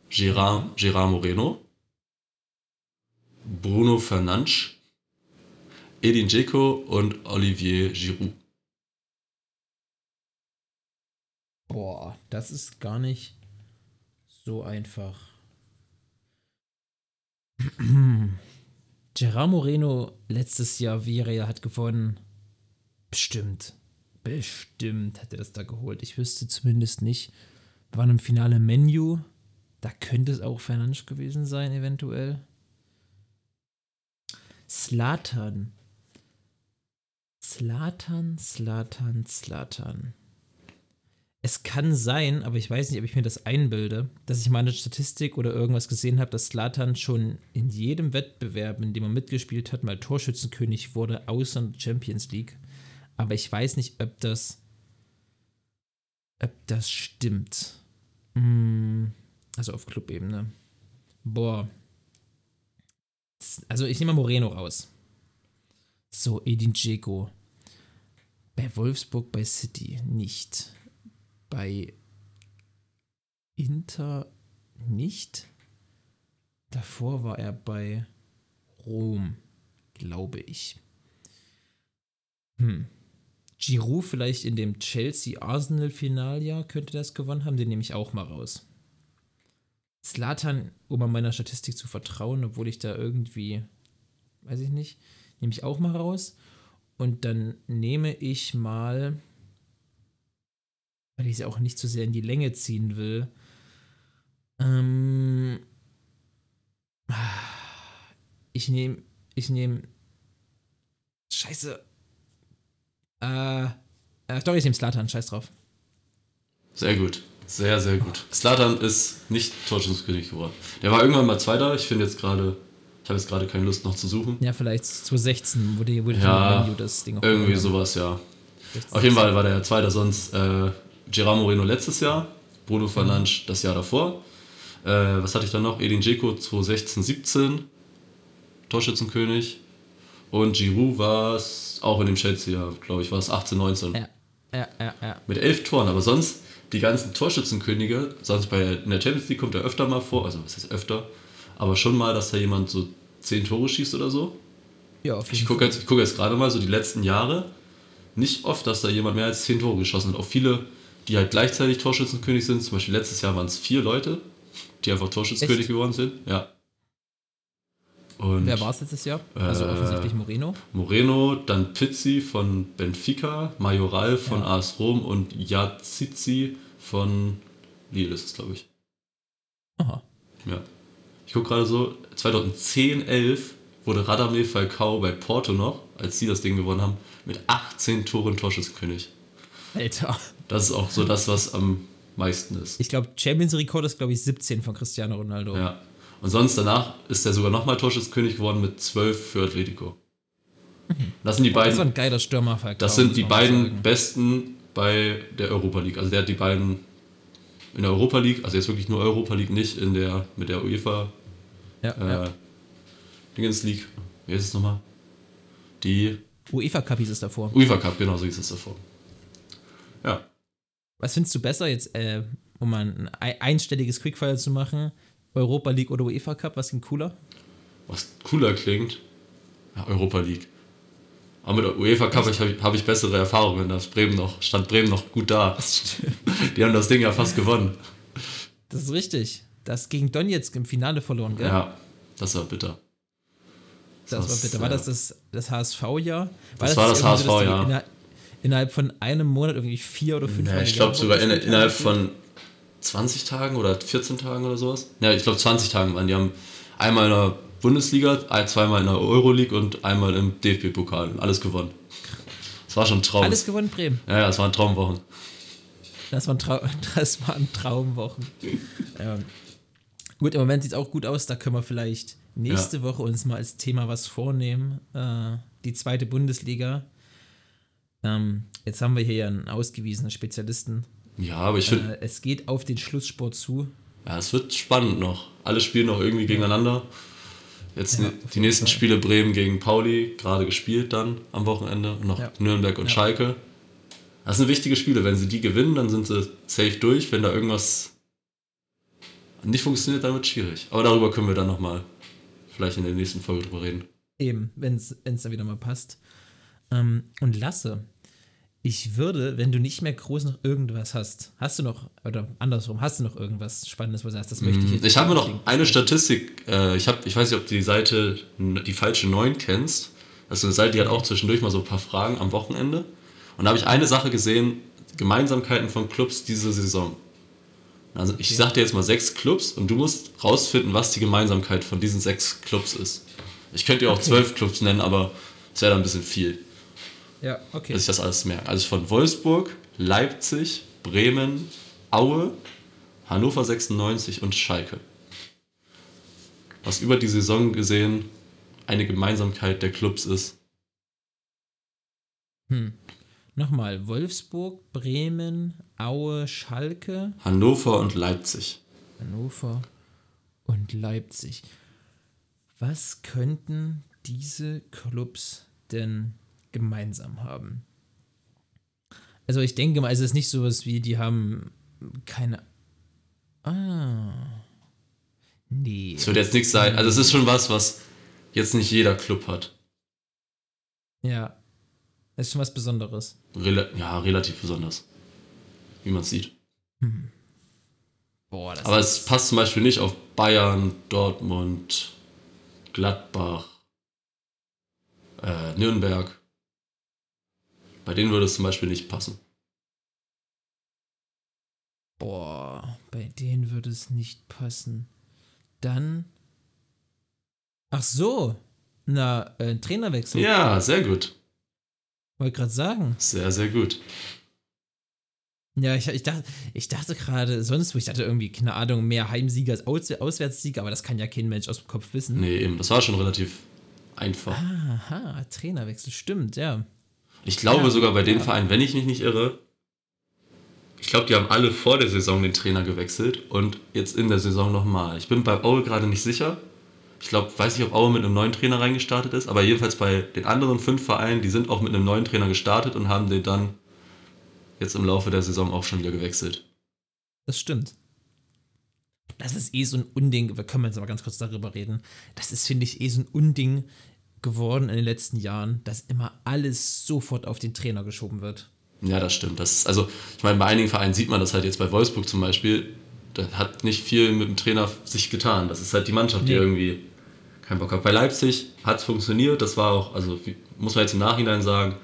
A: Gerard, Gerard Moreno, Bruno Fernandes, Edin Dzeko und Olivier Giroud.
D: Boah, das ist gar nicht so einfach. Gerard Moreno letztes Jahr Villarreal hat gewonnen. Bestimmt. Bestimmt er das da geholt. Ich wüsste zumindest nicht. Waren im Finale Menu. Da könnte es auch Fernandes gewesen sein, eventuell. Slatan. Slatan, Slatan, Slatan. Es kann sein, aber ich weiß nicht, ob ich mir das einbilde, dass ich mal eine Statistik oder irgendwas gesehen habe, dass Slatan schon in jedem Wettbewerb, in dem er mitgespielt hat, mal Torschützenkönig wurde, außer in der Champions League. Aber ich weiß nicht, ob das, ob das stimmt. Mm, Also auf Clubebene. Boah. Also ich nehme mal Moreno raus. So, Edin Dzeko. Bei Wolfsburg, bei City nicht. Bei Inter nicht. Davor war er bei Rom, glaube ich. Hm. Giroud vielleicht in dem Chelsea-Arsenal-Finaljahr könnte das gewonnen haben, den nehme ich auch mal raus. Slatan, um an meiner Statistik zu vertrauen, obwohl ich da irgendwie, weiß ich nicht, nehme ich auch mal raus. Und dann nehme ich mal, weil ich es auch nicht zu sehr in die Länge ziehen will, ähm, ich nehme, ich nehme, scheiße, äh, äh, doch, ich nehme Slatan, scheiß drauf.
A: Sehr gut. Sehr, sehr gut. Slatan ist nicht Torschützenkönig geworden. Der war irgendwann mal Zweiter. Ich finde jetzt gerade, ich habe jetzt gerade keine Lust noch zu suchen.
D: Ja, vielleicht 2016, wo die, wo die
A: Ja,
D: das Ding auch
A: Irgendwie sowas, ja.
D: haben.
A: Auf jeden Fall war der Zweiter sonst äh, Gerard Moreno letztes Jahr, Bruno Fernandes das Jahr davor. Äh, was hatte ich dann noch? Edin Dzeko 2016, 17, Torschützenkönig. Und Giroud war es auch in dem Chelsea-Jahr, glaube ich, war es 18, 19.
D: Ja, ja, ja, ja.
A: Mit elf Toren, aber sonst die ganzen Torschützenkönige, sonst bei in der Champions League kommt er öfter mal vor, also was heißt öfter, aber schon mal, dass da jemand so zehn Tore schießt oder so.
D: Ja, auf jeden
A: Ich gucke jetzt, guck jetzt gerade mal so die letzten Jahre. Nicht oft, dass da jemand mehr als 10 Tore geschossen hat. Auch viele, die halt gleichzeitig Torschützenkönig sind. Zum Beispiel letztes Jahr waren es vier Leute, die einfach Torschützenkönig
D: Echt?
A: geworden sind. Ja. Und
D: Wer war es letztes Jahr? Also
A: Äh,
D: offensichtlich Moreno.
A: Moreno, dann Pizzi von Benfica, Majoral von
D: Ja.
A: AS Rom und Yazici von Lille ist es, glaube ich.
D: Aha.
A: Ja. Ich gucke gerade so, 2010, 11 wurde Radamel Falcao bei Porto noch, als sie das Ding gewonnen haben, mit 18 Toren Torschützenkönig.
D: Alter.
A: Das ist auch so das, was am meisten ist.
D: Ich glaube, Champions Rekord ist, glaube ich, 17 von Cristiano Ronaldo.
A: Ja. Und sonst danach ist er sogar nochmal Torschützenkönig geworden mit 12 für Atletico. Das sind die
D: Das war
A: beiden,
D: ein geiler Stürmer, Falcao,
A: das sind die beiden
D: sagen.
A: besten bei der Europa League. Also der hat die beiden in der Europa League, also jetzt wirklich nur Europa League, nicht in der mit der UEFA
D: Ja,
A: äh,
D: ja.
A: Dingens League. Wie heißt es nochmal? Die
D: UEFA Cup hieß es davor.
A: UEFA Cup, genau so hieß es davor. Ja.
D: Was findest du besser jetzt, äh, um mal ein ei- einstelliges Quickfire zu machen? Europa League oder UEFA Cup? Was klingt cooler?
A: Was cooler klingt, ja, Europa League. Aber mit der UEFA Cup habe ich, hab ich bessere Erfahrungen. Da Bremen noch, stand Bremen noch gut da.
D: Das.
A: Die haben das Ding ja fast gewonnen.
D: Das ist richtig. Das gegen Donetsk im Finale verloren, gell?
A: Ja, das war bitter.
D: Das war bitte. War
A: ja.
D: das das, das HSV-Jahr?
A: Das war das
D: irgendwie so, dass
A: HSV,
D: die
A: ja.
D: inner- Innerhalb von einem Monat irgendwie vier oder fünf
A: Ja,
D: Mal
A: ich glaube sogar in, innerhalb von 20 Tagen oder 14 Tagen oder sowas. Ja, ich glaube 20 Tagen waren. Die haben einmal in der Bundesliga, zweimal in der Euroleague und einmal im DFB-Pokal. Alles gewonnen. Das war schon ein Traum.
D: Alles gewonnen, Bremen.
A: ja, ja, es waren Traumwochen.
D: Das waren, Trau das waren Traumwochen. ähm, gut, im Moment sieht es auch gut aus. Da können wir vielleicht nächste Woche uns mal als Thema was vornehmen. Äh, die zweite Bundesliga. Ähm, jetzt haben wir hier ja einen ausgewiesenen Spezialisten.
A: Ja, aber ich finde,
D: Äh, es geht auf den Schlusssport zu.
A: ja, es wird spannend noch. Alle spielen noch irgendwie gegeneinander. Jetzt
D: Ja,
A: die nächsten
D: Fall.
A: Spiele Bremen gegen Pauli, gerade gespielt dann am Wochenende. Und noch
D: Ja.
A: Nürnberg und
D: Ja.
A: Schalke. Das sind wichtige Spiele. Wenn sie die gewinnen, dann sind sie safe durch. Wenn da irgendwas nicht funktioniert, dann wird es schwierig. Aber darüber können wir dann nochmal vielleicht in der nächsten Folge drüber reden.
D: Eben, wenn es dann wieder mal passt. Ähm, und Lasse, ich würde, wenn du nicht mehr groß noch irgendwas hast, hast du noch, oder andersrum, hast du noch irgendwas Spannendes, wo du sagst, das möchte ich jetzt
A: Mm, Ich habe noch eine Statistik. Äh, ich, hab, ich weiß nicht, ob du die Seite, die falsche 9 kennst. Das ist eine Seite, die hat auch zwischendurch mal so ein paar Fragen am Wochenende. Und da habe ich eine Sache gesehen: Gemeinsamkeiten von Clubs diese Saison. Also ich sag dir jetzt mal sechs Clubs und du musst rausfinden, was die Gemeinsamkeit von diesen sechs Clubs ist. Ich könnte dir auch zwölf Clubs nennen, aber es wäre dann ein bisschen viel,
D: Ja, okay.
A: dass ich das alles merke. Also von Wolfsburg, Leipzig, Bremen, Aue, Hannover 96 und Schalke. Was über die Saison gesehen eine Gemeinsamkeit der Clubs ist.
D: Hm. Nochmal, Wolfsburg, Bremen, Aue, Schalke,
A: Hannover und Leipzig.
D: Hannover und Leipzig. Was könnten diese Clubs denn gemeinsam haben? Also ich denke mal, es ist nicht sowas wie, die haben keine... Ah. Nee.
A: Es wird jetzt nichts sein. Also es ist schon was, was jetzt nicht jeder Club hat.
D: Ja. Das ist schon was Besonderes.
A: Rela ja, relativ besonders. Wie man sieht.
D: Boah, das
A: Aber es passt zum Beispiel nicht auf Bayern, Dortmund, Gladbach, äh, Nürnberg. Bei denen würde es zum Beispiel nicht passen.
D: Boah, bei denen würde es nicht passen. Dann. Ach so. Na, äh, Trainerwechsel.
A: Ja, sehr gut.
D: Wollte gerade sagen.
A: Sehr, sehr gut.
D: Ja, ich, ich dachte, ich dachte gerade sonst, wo ich dachte irgendwie, keine Ahnung, mehr Heimsieger als Aus Auswärtssieger, aber das kann ja kein Mensch aus dem Kopf wissen.
A: Nee, eben. Das war schon relativ einfach.
D: Aha, Trainerwechsel, stimmt, ja.
A: Ich glaube
D: Ja,
A: sogar bei den
D: ja.
A: Vereinen, wenn ich mich nicht irre, ich glaube, die haben alle vor der Saison den Trainer gewechselt und jetzt in der Saison nochmal. Ich bin bei Aue gerade nicht sicher. Ich glaube, weiß nicht, ob Aue mit einem neuen Trainer reingestartet ist, aber jedenfalls bei den anderen fünf Vereinen, die sind auch mit einem neuen Trainer gestartet und haben den dann jetzt im Laufe der Saison auch schon wieder gewechselt.
D: Das stimmt. Das ist eh so ein Unding, wir können jetzt aber ganz kurz darüber reden. Das ist, finde ich, eh so ein Unding geworden in den letzten Jahren, dass immer alles sofort auf den Trainer geschoben wird.
A: Ja, das stimmt. Das ist, also, ich meine, bei einigen Vereinen sieht man das halt jetzt bei Wolfsburg zum Beispiel. Da hat nicht viel mit dem Trainer sich getan. Das ist halt die Mannschaft, die
D: Nee.
A: irgendwie keinen Bock hat. Bei Leipzig hat es funktioniert. Das war auch, also muss man jetzt im Nachhinein sagen,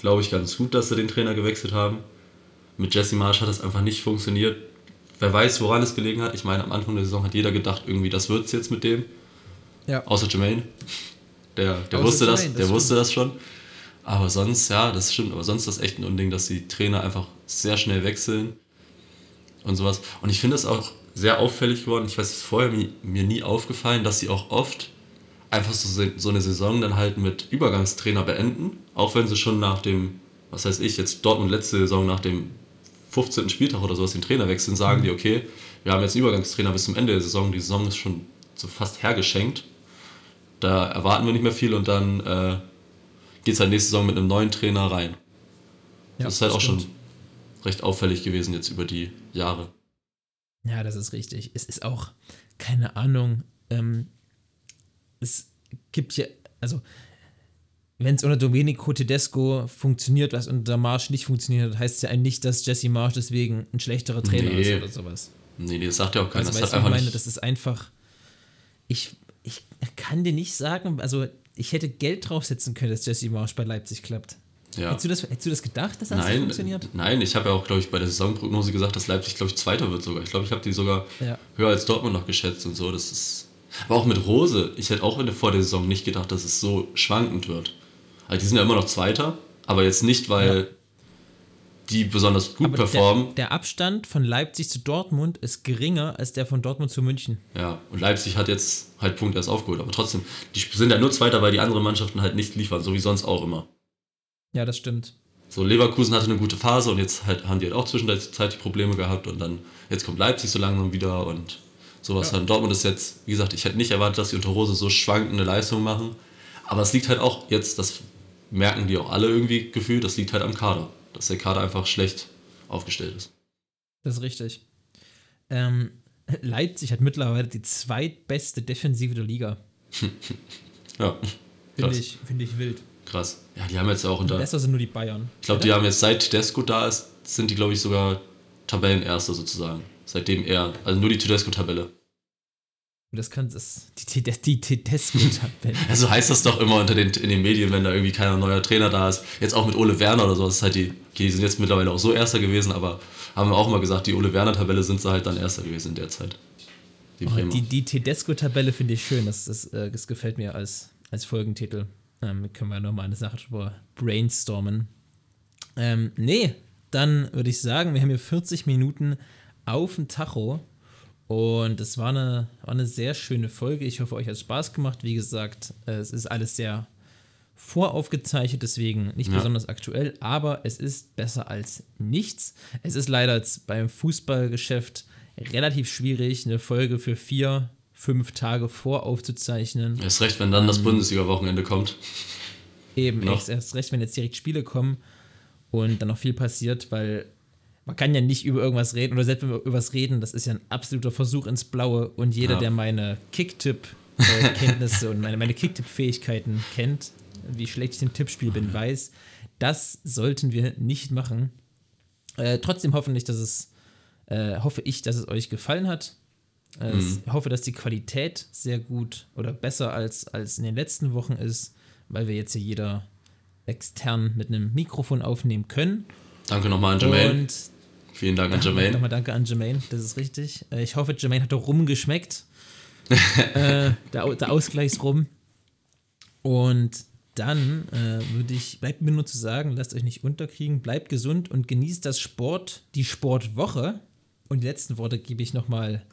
A: glaube ich ganz gut, dass sie den Trainer gewechselt haben. Mit Jesse Marsch hat das einfach nicht funktioniert. Wer weiß, woran es gelegen hat. Ich meine, am Anfang der Saison hat jeder gedacht, irgendwie, das wird's jetzt mit dem.
D: Ja.
A: Außer Jermaine. Der, der wusste das,
D: Jermaine, das
A: der
D: stimmt.
A: wusste das schon. Aber sonst, ja, das stimmt. Aber sonst ist das echt ein Unding, dass die Trainer einfach sehr schnell wechseln und sowas. Und ich finde es auch sehr auffällig geworden. Ich weiß, es ist vorher mir, mir nie aufgefallen, dass sie auch oft einfach so, so eine Saison dann halt mit Übergangstrainer beenden. Auch wenn sie schon nach dem, was heißt ich, jetzt Dortmund letzte Saison nach dem 15. Spieltag oder sowas den Trainer wechseln, sagen die, okay, wir haben jetzt einen Übergangstrainer bis zum Ende der Saison. Die Saison ist schon so fast hergeschenkt. Da erwarten wir nicht mehr viel und dann äh, geht es halt nächste Saison mit einem neuen Trainer rein.
D: Ja,
A: das ist halt auch
D: stimmt.
A: schon recht auffällig gewesen jetzt über die Jahre.
D: Ja, das ist richtig. Es ist auch, keine Ahnung, ähm, es gibt ja, also, wenn es unter Domenico Tedesco funktioniert, was unter Marsch nicht funktioniert, heißt es ja eigentlich nicht, dass Jesse Marsch deswegen ein schlechterer Trainer
A: Nee.
D: ist oder sowas.
A: Nee, nee, das sagt ja auch keiner.
D: Also,
A: das hat einfach
D: meine, das ist einfach, ich kann dir nicht sagen, also, ich hätte Geld draufsetzen können, dass Jesse Marsch bei Leipzig klappt.
A: ja.
D: Hättest, du das, hättest du das gedacht, dass das
A: Nein,
D: funktioniert?
A: nein, ich habe ja auch, glaube ich, bei der Saisonprognose gesagt, dass Leipzig, glaube ich, Zweiter wird sogar. Ich glaube, ich habe die sogar
D: Ja.
A: höher als Dortmund noch geschätzt und so. Das ist. Aber auch mit Rose, ich hätte auch in der, vor der Saison nicht gedacht, dass es so schwankend wird. Also die sind ja immer noch Zweiter, aber jetzt nicht, weil die besonders gut
D: Aber
A: performen.
D: Der, der Abstand von Leipzig zu Dortmund ist geringer als der von Dortmund zu München.
A: Ja, und Leipzig hat jetzt halt Punkt erst aufgeholt. Aber trotzdem, die sind ja nur Zweiter, weil die anderen Mannschaften halt nicht liefern, so wie sonst auch immer.
D: Ja, das stimmt.
A: So, Leverkusen hatte eine gute Phase und jetzt halt, haben die halt auch zwischenzeitlich Probleme gehabt und dann, jetzt kommt Leipzig so langsam wieder und sowas.
D: Ja.
A: Und Dortmund ist jetzt, wie gesagt, ich hätte nicht erwartet, dass die unter Rose so schwankende Leistungen machen. Aber es liegt halt auch jetzt, das merken die auch alle irgendwie gefühlt, das liegt halt am Kader. Dass der Kader einfach schlecht aufgestellt ist.
D: Das ist richtig. Ähm, Leipzig hat mittlerweile die zweitbeste Defensive der Liga.
A: Ja,
D: Finde ich, find ich wild.
A: krass. Ja, die haben jetzt auch unter.
D: Besser sind nur die Bayern.
A: Ich glaube, die haben jetzt seit Tedesco da ist, sind die, glaube ich, sogar Tabellenerster sozusagen. Seitdem er, also nur die Tedesco-Tabelle.
D: Das kann das. Die, die, die Tedesco-Tabelle.
A: Also heißt das doch immer unter den, in den Medien, wenn da irgendwie kein neuer Trainer da ist. Jetzt auch mit Ole Werner oder so. Das ist halt die, die sind jetzt mittlerweile auch so Erster gewesen, aber haben wir auch mal gesagt, die Ole Werner-Tabelle sind sie halt dann Erster gewesen in der Zeit. Die Bremer.
D: Die, die Tedesco-Tabelle finde ich schön. Das, das, äh, das gefällt mir als, als Folgentitel. Ähm, können wir nochmal eine Sache drüber brainstormen. Ähm, nee, dann würde ich sagen, wir haben hier 40 Minuten auf dem Tacho. Und es war eine, war eine sehr schöne Folge. Ich hoffe, euch hat Spaß gemacht. Wie gesagt, äh, es ist alles sehr voraufgezeichnet, deswegen nicht
A: Ja.
D: besonders aktuell, aber es ist besser als nichts. Es ist leider beim Fußballgeschäft relativ schwierig, eine Folge für vier, fünf Tage voraufzuzeichnen.
A: Erst recht, wenn dann das Bundesliga-Wochenende kommt.
D: Eben, erst, erst recht, wenn jetzt direkt Spiele kommen und dann noch viel passiert, weil man kann ja nicht über irgendwas reden oder selbst wenn wir über was reden, das ist ja ein absoluter Versuch ins Blaue und jeder,
A: Ja.
D: der meine Kicktipp-Kenntnisse und meine, meine Kicktipp-Fähigkeiten kennt, wie schlecht ich im Tippspiel bin, weiß, das sollten wir nicht machen. Äh, trotzdem hoffentlich, dass es, äh, hoffe ich, dass es euch gefallen hat. Äh, es- Ich hoffe, dass die Qualität sehr gut oder besser als, als in den letzten Wochen ist, weil wir jetzt hier jeder extern mit einem Mikrofon aufnehmen können.
A: Danke nochmal an Jermaine.
D: Und
A: Vielen Dank an Jermaine.
D: Nochmal danke an Jermaine, das ist richtig. Äh, Ich hoffe, Jermaine hat auch rumgeschmeckt. äh, der, der Ausgleichsrum. Und dann äh, würde ich, bleibt mir nur zu sagen, lasst euch nicht unterkriegen, bleibt gesund und genießt das Sport, die Sportwoche. Und die letzten Worte gebe ich nochmal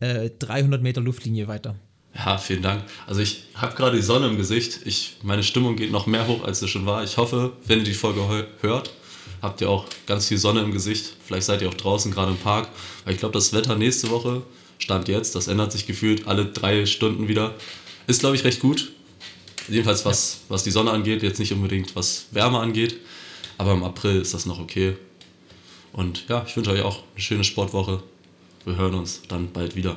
D: äh, 300 Meter Luftlinie weiter.
A: Ja, vielen Dank. Also ich habe gerade die Sonne im Gesicht. Ich, meine Stimmung geht noch mehr hoch, als sie schon war. Ich hoffe, wenn ihr die Folge hört, habt ihr auch ganz viel Sonne im Gesicht. Vielleicht seid ihr auch draußen, gerade im Park. Weil ich glaube, das Wetter nächste Woche, Stand jetzt, das ändert sich gefühlt alle drei Stunden wieder. Ist, glaube ich, recht gut. Jedenfalls was, was die Sonne angeht, jetzt nicht unbedingt was Wärme angeht. Aber im April ist das noch okay. Und ja, ich wünsche euch auch eine schöne Sportwoche. Wir hören uns dann bald wieder.